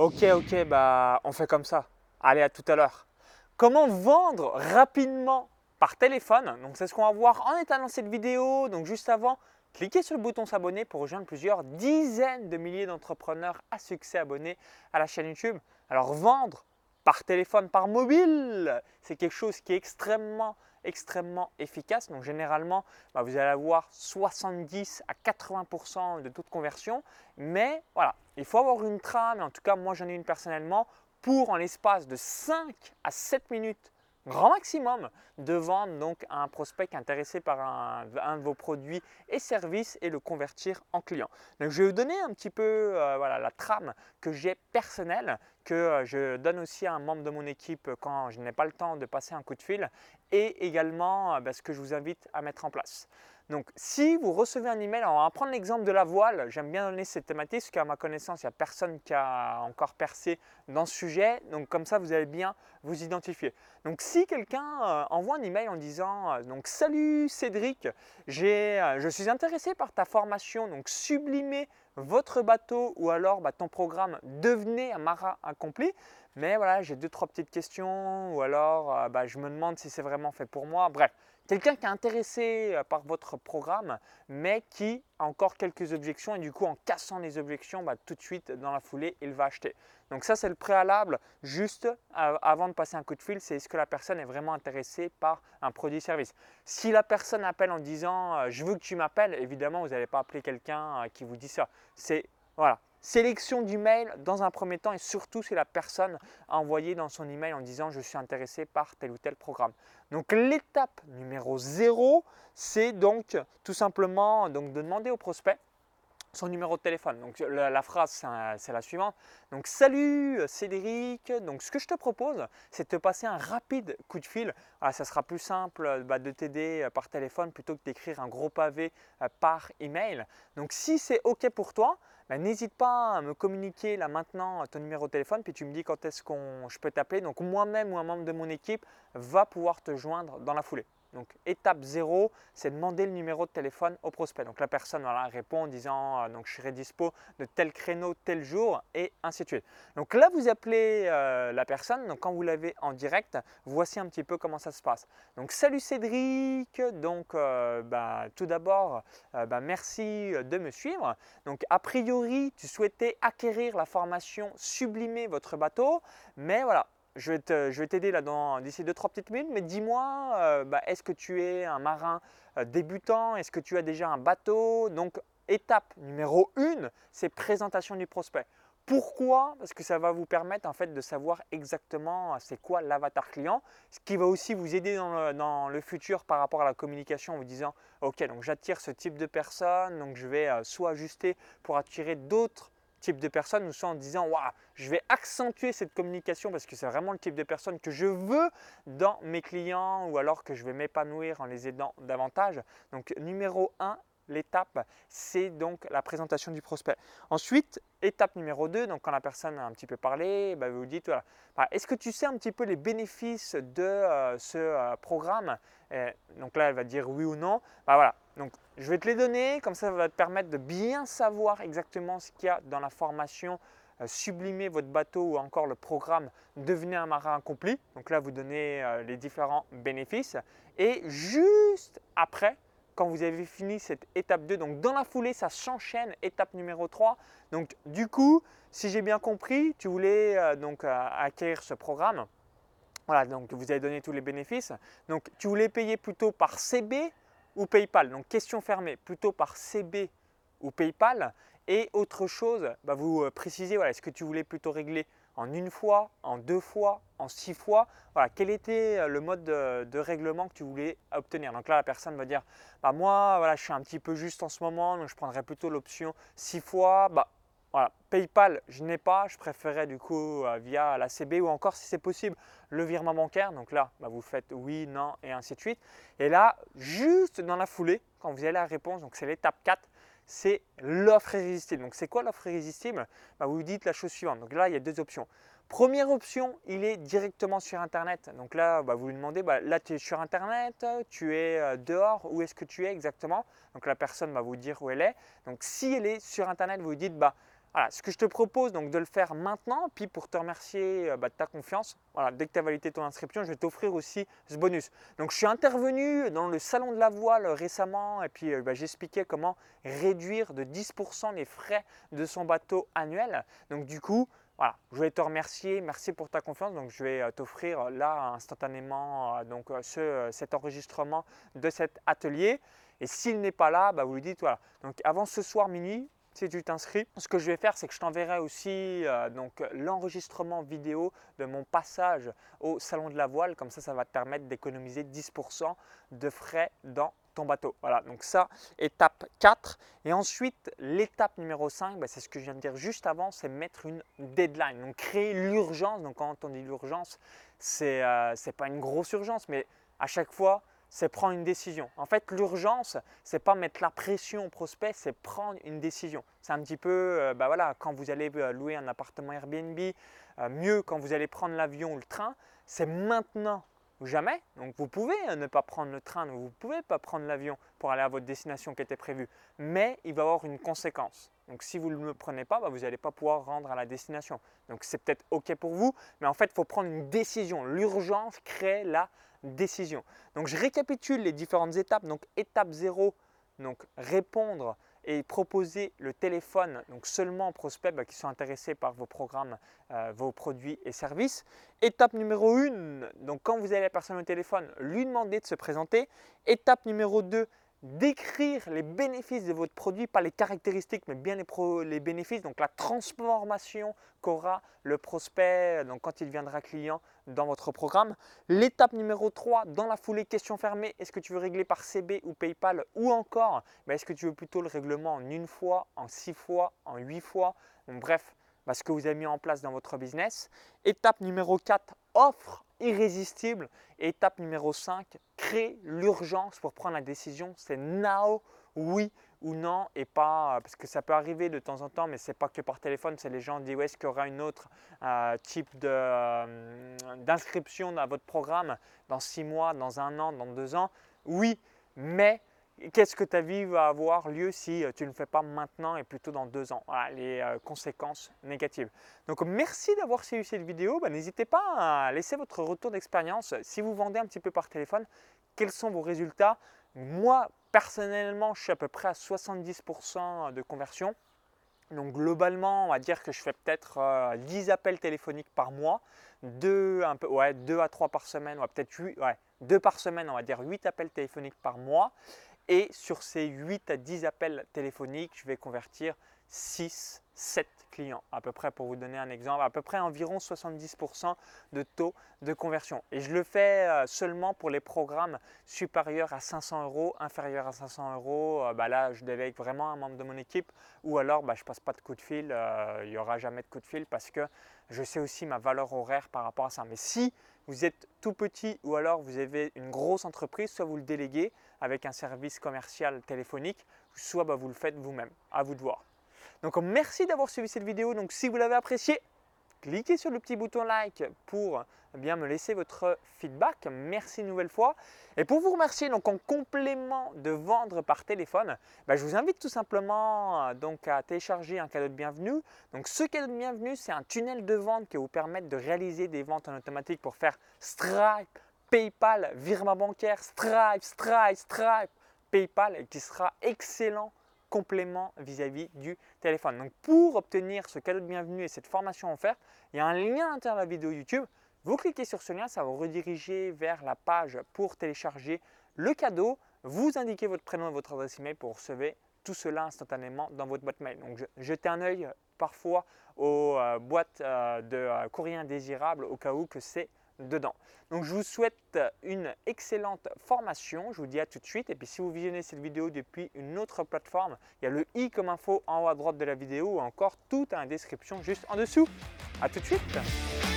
Ok, ok, bah on fait comme ça. Allez, à tout à l'heure. Comment vendre rapidement par téléphone? Donc c'est ce qu'on va voir en étalant cette vidéo. Donc juste avant, cliquez sur le bouton s'abonner pour rejoindre plusieurs dizaines de milliers d'entrepreneurs à succès abonnés à la chaîne YouTube. Alors vendre par téléphone, par mobile, c'est quelque chose qui est extrêmement extrêmement efficace. Donc généralement, bah, vous allez avoir 70 à 80% de taux de conversion. Mais voilà, il faut avoir une trame. En tout cas, moi j'en ai une personnellement pour en l'espace de 5 à 7 minutes grand maximum de vendre donc à un prospect intéressé par un, de vos produits et services et le convertir en client. Donc je vais vous donner un petit peu euh, voilà, la trame que j'ai personnelle, que euh, je donne aussi à un membre de mon équipe quand je n'ai pas le temps de passer un coup de fil et également euh, bah, ce que je vous invite à mettre en place. Donc, si vous recevez un email, on va prendre l'exemple de la voile. J'aime bien donner cette thématique parce qu'à ma connaissance, il n'y a personne qui a encore percé dans ce sujet. Donc, comme ça, vous allez bien vous identifier. Donc, si quelqu'un euh, envoie un email en disant euh, donc Salut Cédric, euh, je suis intéressé par ta formation, donc sublimer votre bateau ou alors bah, ton programme Devenez un marin accompli. Mais voilà, j'ai deux, trois petites questions ou alors bah, je me demande si c'est vraiment fait pour moi. Bref, Quelqu'un qui est intéressé euh, par votre programme, mais qui a encore quelques objections et du coup en cassant les objections, bah, tout de suite dans la foulée, il va acheter. Donc ça c'est le préalable, juste euh, avant de passer un coup de fil, c'est est-ce que la personne est vraiment intéressée par un produit-service. Si la personne appelle en disant euh, je veux que tu m'appelles, évidemment vous n'allez pas appeler quelqu'un qui vous dit ça. C'est voilà, Sélection du mail dans un premier temps et surtout si la personne a envoyé dans son email en disant je suis intéressé par tel ou tel programme. Donc l'étape numéro 0, c'est donc tout simplement donc, de demander au prospect son numéro de téléphone. Donc la, phrase c'est la suivante. Donc salut Cédric. Donc ce que je te propose, c'est de te passer un rapide coup de fil. ça sera plus simple bah, de t'aider euh, par téléphone plutôt que d'écrire un gros pavé euh, par email. Donc si c'est ok pour toi, bah, n'hésite pas à me communiquer là maintenant ton numéro de téléphone, puis tu me dis quand est-ce que je peux t'appeler. Donc moi-même ou un membre de mon équipe va pouvoir te joindre dans la foulée. Donc étape 0, c'est demander le numéro de téléphone au prospect. Donc la personne répond en disant euh, donc je serai dispo de tel créneau, tel jour et ainsi de suite. Donc là vous appelez euh, la personne, donc quand vous l'avez en direct, voici un petit peu comment ça se passe. Donc salut Cédric, donc euh, bah, tout d'abord bah, merci de me suivre. Donc a priori tu souhaitais acquérir la formation sublimer votre bateau, mais voilà je vais t'aider là d'ici 2-3 petites minutes, mais dis-moi, euh, bah, est-ce que tu es un marin euh, débutant? Est-ce que tu as déjà un bateau? Donc, étape numéro 1, c'est présentation du prospect. Pourquoi? Parce que ça va vous permettre en fait de savoir exactement euh, c'est quoi l'avatar client, ce qui va aussi vous aider dans le, dans le, futur par rapport à la communication en vous disant ok donc j'attire ce type de personne, donc je vais soit ajuster pour attirer d'autres de personne ou soit en disant waouh, je vais accentuer cette communication parce que c'est vraiment le type de personne que je veux dans mes clients ou alors que je vais m'épanouir en les aidant davantage. Donc numéro 1, l'étape, c'est donc la présentation du prospect. Ensuite, étape numéro 2, donc quand la personne a un petit peu parlé, bah, vous dites est-ce que tu sais un petit peu les bénéfices de euh, ce euh, programme? Donc là, elle va dire oui ou non. Bah, voilà, donc je vais te les donner, comme ça, ça va te permettre de bien savoir exactement ce qu'il y a dans la formation euh, sublimer votre bateau ou encore le programme Devenez un marin accompli. Donc là, vous donnez les différents bénéfices. Et juste après, quand vous avez fini cette étape 2. Donc dans la foulée, ça s'enchaîne, étape numéro 3. Donc du coup, si j'ai bien compris, tu voulais euh, donc euh, acquérir ce programme. Voilà, donc vous avez donné tous les bénéfices. Donc tu voulais payer plutôt par CB ou PayPal? Donc question fermée, plutôt par CB ou PayPal? Et autre chose, bah, vous euh, précisez, voilà, est-ce que tu voulais plutôt régler en une fois, en deux fois, en six fois. Quel était euh, le mode de, règlement que tu voulais obtenir? Donc là, la personne va dire, bah moi, voilà, je suis un petit peu juste en ce moment, donc je prendrais plutôt l'option six fois. Bah, voilà, PayPal, je n'ai pas, je préférais du coup euh, via la CB ou encore si c'est possible le virement bancaire. Donc là, bah, vous faites oui, non et ainsi de suite. Et là, juste dans la foulée, quand vous avez la réponse, donc c'est l'étape 4, c'est l'offre irrésistible. Donc c'est quoi l'offre irrésistible? Bah, vous dites la chose suivante. Donc là, il y a deux options. Première option, il est directement sur Internet. Donc là, bah, vous lui demandez, bah, là tu es sur Internet, tu es euh, dehors, où est-ce que tu es exactement? Donc la personne va vous dire où elle est. Donc si elle est sur Internet, vous lui dites, bah, voilà, ce que je te propose donc de le faire maintenant, puis pour te remercier euh, bah, de ta confiance, voilà, dès que tu as validé ton inscription, je vais t'offrir aussi ce bonus. Donc je suis intervenu dans le salon de la voile récemment et puis euh, j'expliquais comment réduire de 10% les frais de son bateau annuel. Donc du coup, voilà, je vais te remercier, merci pour ta confiance. Donc je vais euh, t'offrir là instantanément donc, ce, cet enregistrement de cet atelier. Et s'il n'est pas là, bah, vous lui dites voilà. Donc avant ce soir minuit, si tu t'inscris. Ce que je vais faire, c'est que je t'enverrai aussi euh, l'enregistrement vidéo de mon passage au salon de la voile. Comme ça, ça va te permettre d'économiser 10% de frais dans bateau. Voilà, donc ça, étape 4. Et ensuite, l'étape numéro 5, bah, c'est ce que je viens de dire juste avant, c'est mettre une deadline. Donc créer l'urgence. Donc quand on dit l'urgence, c'est euh, pas une grosse urgence, mais à chaque fois, c'est prendre une décision. En fait, l'urgence, c'est pas mettre la pression au prospect, c'est prendre une décision. C'est un petit peu, euh, bah voilà, quand vous allez euh, louer un appartement Airbnb, euh, mieux quand vous allez prendre l'avion ou le train, c'est maintenant jamais. Donc vous pouvez ne pas prendre le train, vous ne pouvez pas prendre l'avion pour aller à votre destination qui était prévue, mais il va y avoir une conséquence. Donc si vous ne le prenez pas, bah, vous n'allez pas pouvoir rendre à la destination. Donc c'est peut-être OK pour vous, mais en fait, il faut prendre une décision. L'urgence crée la décision. Donc je récapitule les différentes étapes. Donc étape 0, donc répondre et proposer le téléphone donc seulement aux prospects bah, qui sont intéressés par vos programmes, euh, vos produits et services. Étape numéro 1, donc quand vous avez la personne au téléphone, lui demander de se présenter. Étape numéro 2, d'écrire les bénéfices de votre produit, pas les caractéristiques, mais bien les, bénéfices, donc la transformation qu'aura le prospect donc quand il deviendra client dans votre programme. L'étape numéro 3, dans la foulée, question fermée, est-ce que tu veux régler par CB ou PayPal ou encore, ben, est-ce que tu veux plutôt le règlement en une fois, en six fois, en huit fois? Bref, ben, ce que vous avez mis en place dans votre business. Étape numéro 4, offre irrésistible. étape numéro 5, crée l'urgence pour prendre la décision. C'est now, oui ou non, et pas parce que ça peut arriver de temps en temps, mais c'est pas que par téléphone. C'est les gens disent ouais, est-ce qu'il y aura une autre euh, type euh, d'inscription dans votre programme dans six mois, dans un an, dans deux ans? Oui, mais Qu'est-ce que ta vie va avoir lieu si euh, tu ne le fais pas maintenant et plutôt dans deux ans? Les euh, conséquences négatives. Donc merci d'avoir suivi cette vidéo. Bah, n'hésitez pas à laisser votre retour d'expérience. Si vous vendez un petit peu par téléphone, quels sont vos résultats? Moi, personnellement, je suis à peu près à 70% de conversion. Donc globalement, on va dire que je fais peut-être 10 euh, appels téléphoniques par mois, 2, un peu, ouais, 2 à 3 par semaine, ouais, peut-être 8, ouais, 2 par semaine, on va dire 8 appels téléphoniques par mois. Et sur ces 8 à 10 appels téléphoniques, je vais convertir 6, 7 clients, à peu près pour vous donner un exemple, à peu près environ 70% de taux de conversion. Et je le fais euh, seulement pour les programmes supérieurs à 500 euros, inférieurs à 500 euros. Euh, bah là, je délègue vraiment un membre de mon équipe ou alors bah, je passe pas de coup de fil, euh, il n'y aura jamais de coup de fil parce que je sais aussi ma valeur horaire par rapport à ça. Mais si vous êtes tout petit ou alors vous avez une grosse entreprise, soit vous le déléguez avec un service commercial téléphonique, soit bah, vous le faites vous-même. À vous de voir. Donc merci d'avoir suivi cette vidéo. Donc si vous l'avez appréciée, cliquez sur le petit bouton like pour bien me laisser votre feedback. Merci une nouvelle fois. Et pour vous remercier, donc en complément de vendre par téléphone, bah, je vous invite tout simplement donc à télécharger un cadeau de bienvenue. Donc ce cadeau de bienvenue, c'est un tunnel de vente qui vous permettre de réaliser des ventes en automatique pour faire Stripe, PayPal, virement bancaire, Stripe, Stripe, Stripe, PayPal et qui sera excellent complément vis-à-vis du téléphone. Donc pour obtenir ce cadeau de bienvenue et cette formation offerte, il y a un lien à l'intérieur de la vidéo YouTube. Vous cliquez sur ce lien, ça va vous rediriger vers la page pour télécharger le cadeau. Vous indiquez votre prénom et votre adresse email pour recevoir tout cela instantanément dans votre boîte mail. Donc jetez un œil parfois aux euh, boîtes euh, de euh, courrier indésirable au cas où que c'est dedans. Donc je vous souhaite une excellente formation. Je vous dis à tout de suite. Et puis si vous visionnez cette vidéo depuis une autre plateforme, il y a le i comme info en haut à droite de la vidéo ou encore tout dans la description juste en dessous. À tout de suite